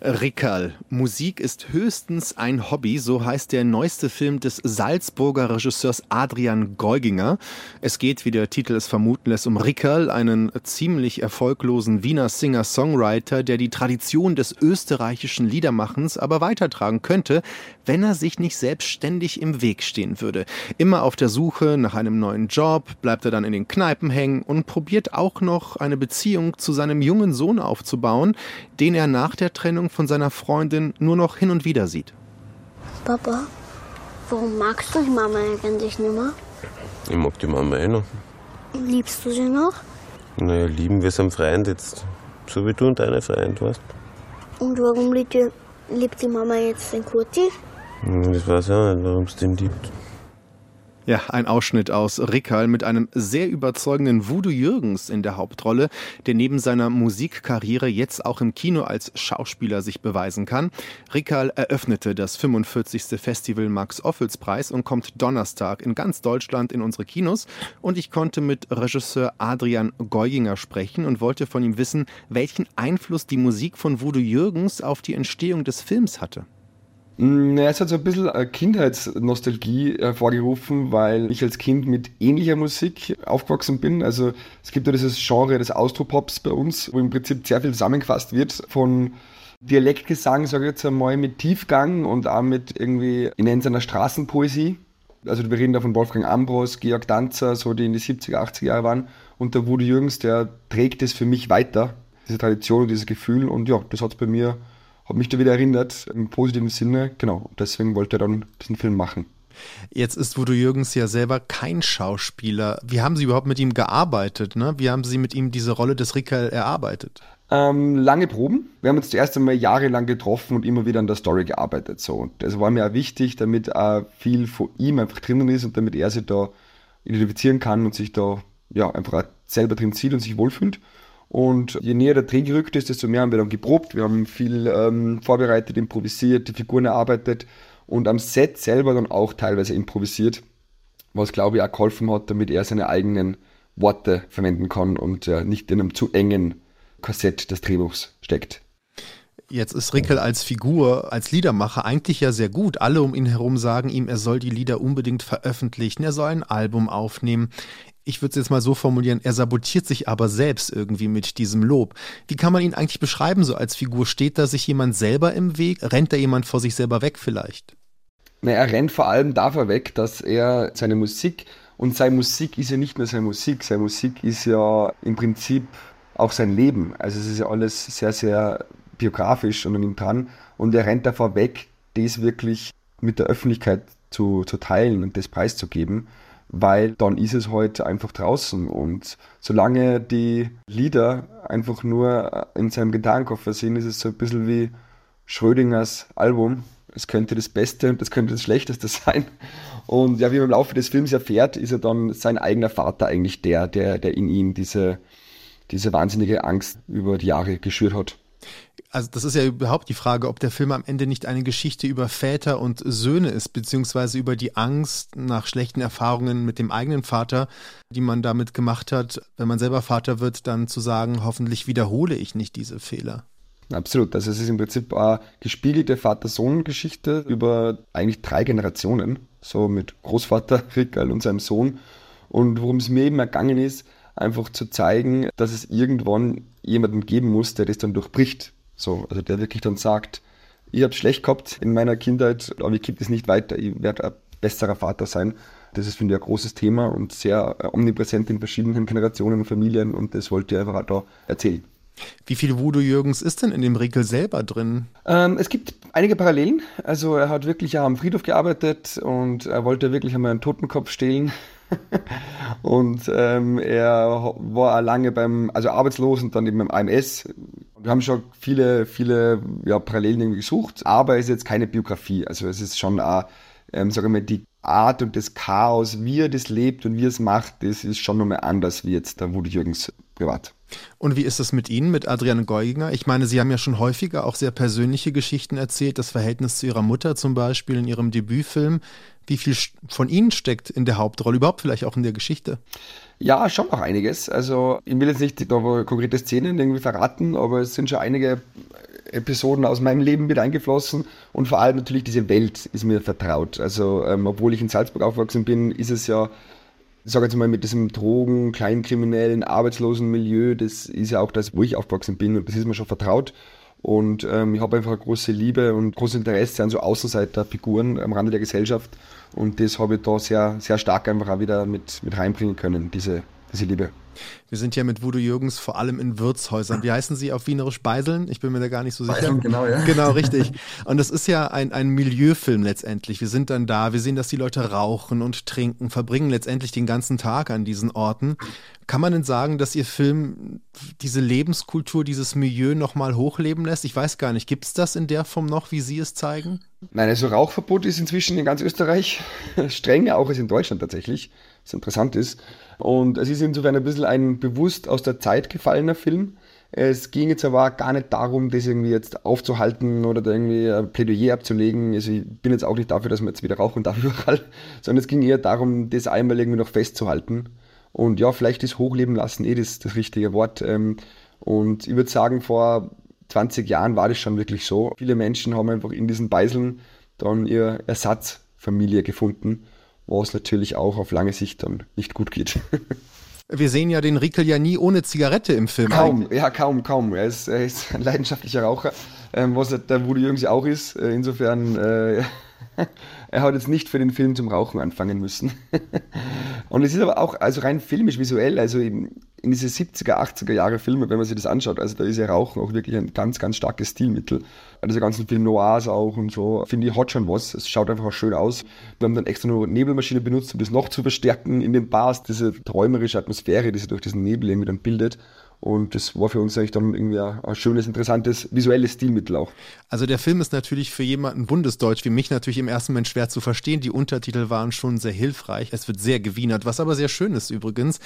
Rickerl. Musik ist höchstens ein Hobby, so heißt der neueste Film des Salzburger Regisseurs Adrian Geuginger. Es geht, wie der Titel es vermuten lässt, um Rickerl, einen ziemlich erfolglosen Wiener Singer-Songwriter, der die Tradition des österreichischen Liedermachens aber weitertragen könnte, wenn er sich nicht selbstständig im Weg stehen würde. Immer auf der Suche nach einem neuen Job, bleibt er dann in den Kneipen hängen und probiert auch noch eine Beziehung zu seinem jungen Sohn aufzubauen, den er nach der Trennung von seiner Freundin nur noch hin und wieder sieht. Papa, warum magst du die Mama eigentlich nicht mehr? Ich mag die Mama eh noch. Liebst du sie noch? Naja, lieben wir sind Freund jetzt. So wie du und deine Freund, weißt Und warum liebt die, liebt die Mama jetzt den Kurti? hm, Das weiß ich auch nicht, warum es den liebt. Ja, ein Ausschnitt aus Rickerl mit einem sehr überzeugenden Voodoo Jürgens in der Hauptrolle, der neben seiner Musikkarriere jetzt auch im Kino als Schauspieler sich beweisen kann. Rickerl eröffnete das 45. Festival Max Ophüls Preis und kommt Donnerstag in ganz Deutschland in unsere Kinos. Und ich konnte mit Regisseur Adrian Geuginger sprechen und wollte von ihm wissen, welchen Einfluss die Musik von Voodoo Jürgens auf die Entstehung des Films hatte. Naja, es hat so ein bisschen eine Kindheitsnostalgie hervorgerufen, weil ich als Kind mit ähnlicher Musik aufgewachsen bin. Also es gibt ja dieses Genre des Austropops bei uns, wo im Prinzip sehr viel zusammengefasst wird von Dialektgesang, sage ich jetzt einmal, mit Tiefgang und auch mit irgendwie, ich nenne es einer Straßenpoesie. Also wir reden da von Wolfgang Ambros, Georg Danzer, so die in die 70er, 80er Jahre waren. Und der Woody Jürgens, der trägt es für mich weiter, diese Tradition und dieses Gefühl. Und ja, das hat bei mir hat mich da wieder erinnert, im positiven Sinne. Genau, deswegen wollte er dann diesen Film machen. Jetzt ist Voodoo Jürgens ja selber kein Schauspieler. Wie haben Sie überhaupt mit ihm gearbeitet? Ne? Wie haben Sie mit ihm diese Rolle des Rickerl erarbeitet? Ähm, lange Proben. Wir haben uns zuerst einmal jahrelang getroffen und immer wieder an der Story gearbeitet. So. Und das war mir auch wichtig, damit auch viel von ihm einfach drinnen ist und damit er sich da identifizieren kann und sich da ja, einfach selber drin sieht und sich wohlfühlt. Und je näher der Dreh gerückt ist, desto mehr haben wir dann geprobt. Wir haben viel ähm, vorbereitet, improvisiert, die Figuren erarbeitet und am Set selber dann auch teilweise improvisiert, was glaube ich auch geholfen hat, damit er seine eigenen Worte verwenden kann und äh, nicht in einem zu engen Korsett des Drehbuchs steckt. Jetzt ist Rickel als Figur, als Liedermacher eigentlich ja sehr gut. Alle um ihn herum sagen ihm, er soll die Lieder unbedingt veröffentlichen, er soll ein Album aufnehmen. Ich würde es jetzt mal so formulieren, er sabotiert sich aber selbst irgendwie mit diesem Lob. Wie kann man ihn eigentlich beschreiben so als Figur? Steht da sich jemand selber im Weg? Rennt da jemand vor sich selber weg vielleicht? Na, er rennt vor allem davor weg, dass er seine Musik, und seine Musik ist ja nicht nur seine Musik, seine Musik ist ja im Prinzip auch sein Leben. Also es ist ja alles sehr, sehr biografisch und an ihm dran. Und er rennt davor weg, das wirklich mit der Öffentlichkeit zu, zu teilen und das preiszugeben weil dann ist es halt einfach draußen. Und solange die Lieder einfach nur in seinem Gitarrenkoffer sind, ist es so ein bisschen wie Schrödingers Album. Es könnte das Beste und das könnte das Schlechteste sein. Und ja, wie man im Laufe des Films erfährt, ist er dann sein eigener Vater eigentlich der, der, der in ihm diese, diese wahnsinnige Angst über die Jahre geschürt hat also das ist ja überhaupt die Frage, ob der Film am Ende nicht eine Geschichte über Väter und Söhne ist, beziehungsweise über die Angst nach schlechten Erfahrungen mit dem eigenen Vater, die man damit gemacht hat, wenn man selber Vater wird, dann zu sagen, hoffentlich wiederhole ich nicht diese Fehler. Absolut. Also es ist im Prinzip eine gespiegelte Vater-Sohn-Geschichte über eigentlich drei Generationen, so mit Großvater Rickerl und seinem Sohn. Und worum es mir eben ergangen ist, einfach zu zeigen, dass es irgendwann jemanden geben muss, der das dann durchbricht so, also der wirklich dann sagt, ich habe schlecht gehabt in meiner Kindheit, aber ich gebe es nicht weiter, ich werde ein besserer Vater sein. Das ist, finde ich, ein großes Thema und sehr äh, omnipräsent in verschiedenen Generationen und Familien und das wollte ich einfach da erzählen. Wie viel Voodoo Jürgens ist denn in dem Regel selber drin? Ähm, es gibt einige Parallelen. Also er hat wirklich am Friedhof gearbeitet und er wollte wirklich einmal einen Totenkopf stehlen. und ähm, er war lange beim, also arbeitslos und dann eben beim AMS. Wir haben schon viele, viele ja, Parallelen gesucht, aber es ist jetzt keine Biografie. Also es ist schon ähm, sagen wir mal, die Art und das Chaos, wie er das lebt und wie er es macht, das ist schon nochmal anders wie jetzt der Woody Jürgens privat. Und wie ist es mit Ihnen, mit Adriane Geuginger? Ich meine, Sie haben ja schon häufiger auch sehr persönliche Geschichten erzählt, das Verhältnis zu Ihrer Mutter zum Beispiel in Ihrem Debütfilm. Wie viel von Ihnen steckt in der Hauptrolle, überhaupt vielleicht auch in der Geschichte? Ja, schon noch einiges. Also ich will jetzt nicht da konkrete Szenen irgendwie verraten, aber es sind schon einige Episoden aus meinem Leben mit eingeflossen und vor allem natürlich diese Welt ist mir vertraut. Also ähm, obwohl ich in Salzburg aufgewachsen bin, ist es ja, sage jetzt mal mit diesem Drogen, kleinkriminellen, arbeitslosen Milieu, das ist ja auch das, wo ich aufgewachsen bin und das ist mir schon vertraut. Und ähm, ich habe einfach eine große Liebe und großes Interesse an so Außenseiterfiguren am Rande der Gesellschaft. Und das habe ich da sehr, sehr stark einfach auch wieder mit, mit reinbringen können, diese, diese Liebe. Wir sind ja mit Voodoo Jürgens vor allem in Wirtshäusern. Wie heißen sie auf Wienerisch Beiseln? Ich bin mir da gar nicht so sicher. Beiseln, genau, ja. Genau, richtig. Und das ist ja ein, ein Milieufilm letztendlich. Wir sind dann da, wir sehen, dass die Leute rauchen und trinken, verbringen letztendlich den ganzen Tag an diesen Orten. Kann man denn sagen, dass Ihr Film diese Lebenskultur, dieses Milieu nochmal hochleben lässt? Ich weiß gar nicht, gibt es das in der Form noch, wie Sie es zeigen? Nein, also Rauchverbot ist inzwischen in ganz Österreich strenger, auch als in Deutschland tatsächlich, was interessant ist. Und es ist insofern ein bisschen ein bewusst aus der Zeit gefallener Film. Es ging jetzt aber gar nicht darum, das irgendwie jetzt aufzuhalten oder da irgendwie ein Plädoyer abzulegen. Also ich bin jetzt auch nicht dafür, dass man jetzt wieder rauchen darf überall, sondern es ging eher darum, das einmal irgendwie noch festzuhalten. Und ja, vielleicht ist Hochleben lassen eh das, das richtige Wort. Ähm, und ich würde sagen, vor 20 Jahren war das schon wirklich so. Viele Menschen haben einfach in diesen Beiseln dann ihre Ersatzfamilie gefunden was natürlich auch auf lange Sicht dann nicht gut geht. Wir sehen ja den Rickel ja nie ohne Zigarette im Film. Kaum, eigentlich. ja, kaum, kaum. Er ist, er ist ein leidenschaftlicher Raucher, ähm, was der Woody Jürgens auch ist. Äh, insofern, äh, er hat jetzt nicht für den Film zum Rauchen anfangen müssen. Und es ist aber auch also rein filmisch, visuell, also in, in diese 70er, 80er Jahre Filme, wenn man sich das anschaut, also da ist ja Rauchen auch wirklich ein ganz, ganz starkes Stilmittel. Diese ganzen Film Noirs auch und so, finde ich, hat schon was. Es schaut einfach auch schön aus. Wir haben dann extra nur Nebelmaschine benutzt, um das noch zu verstärken in den Bars, diese träumerische Atmosphäre, die sich durch diesen Nebel irgendwie dann bildet. Und das war für uns eigentlich dann irgendwie ein schönes, interessantes visuelles Stilmittel auch. Also der Film ist natürlich für jemanden Bundesdeutsch wie mich natürlich im ersten Moment schwer zu verstehen. Die Untertitel waren schon sehr hilfreich. Es wird sehr gewienert, was aber sehr schön ist übrigens.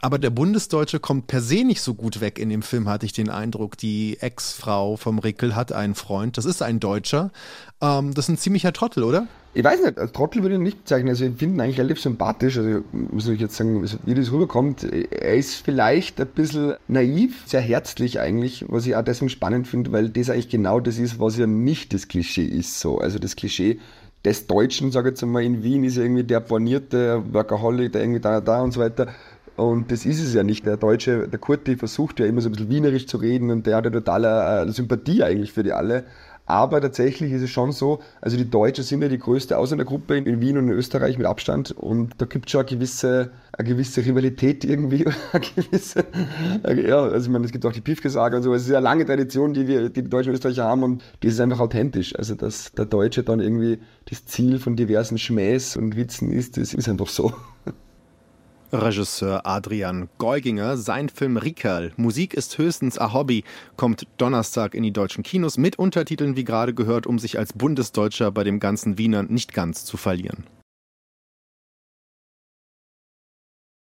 Aber der Bundesdeutsche kommt per se nicht so gut weg in dem Film, hatte ich den Eindruck. Die Ex-Frau vom Rickel hat einen Freund. Das ist ein Deutscher. Ähm, das ist ein ziemlicher Trottel, oder? Ich weiß nicht, als Trottel würde ich ihn nicht bezeichnen. Also ich finde ihn eigentlich relativ sympathisch. Also muss ich jetzt sagen, wie das rüberkommt. Er ist vielleicht ein bisschen naiv, sehr herzlich eigentlich, was ich auch deswegen spannend finde, weil das eigentlich genau das ist, was ja nicht das Klischee ist. So. Also das Klischee des Deutschen, sage ich jetzt einmal, in Wien ist ja irgendwie der bornierte Workaholic, der irgendwie da, da und so weiter. Und das ist es ja nicht. Der Deutsche, der Kurti versucht ja immer so ein bisschen wienerisch zu reden und der hat ja totale äh, Sympathie eigentlich für die alle. Aber tatsächlich ist es schon so, also die Deutschen sind ja die größte Ausländergruppe in Wien und in Österreich mit Abstand und da gibt es schon eine gewisse, eine gewisse Rivalität irgendwie, eine gewisse, ja, also ich meine, es gibt auch die Piefke-Sage und so, es ist eine lange Tradition, die wir, die, die Deutschen und Österreicher haben und die ist einfach authentisch. Also, dass der Deutsche dann irgendwie das Ziel von diversen Schmähs und Witzen ist, das ist einfach so. Regisseur Adrian Geuginger. Sein Film Rickerl, Musik ist höchstens ein Hobby, kommt Donnerstag in die deutschen Kinos mit Untertiteln, wie gerade gehört, um sich als Bundesdeutscher bei dem ganzen Wienern nicht ganz zu verlieren.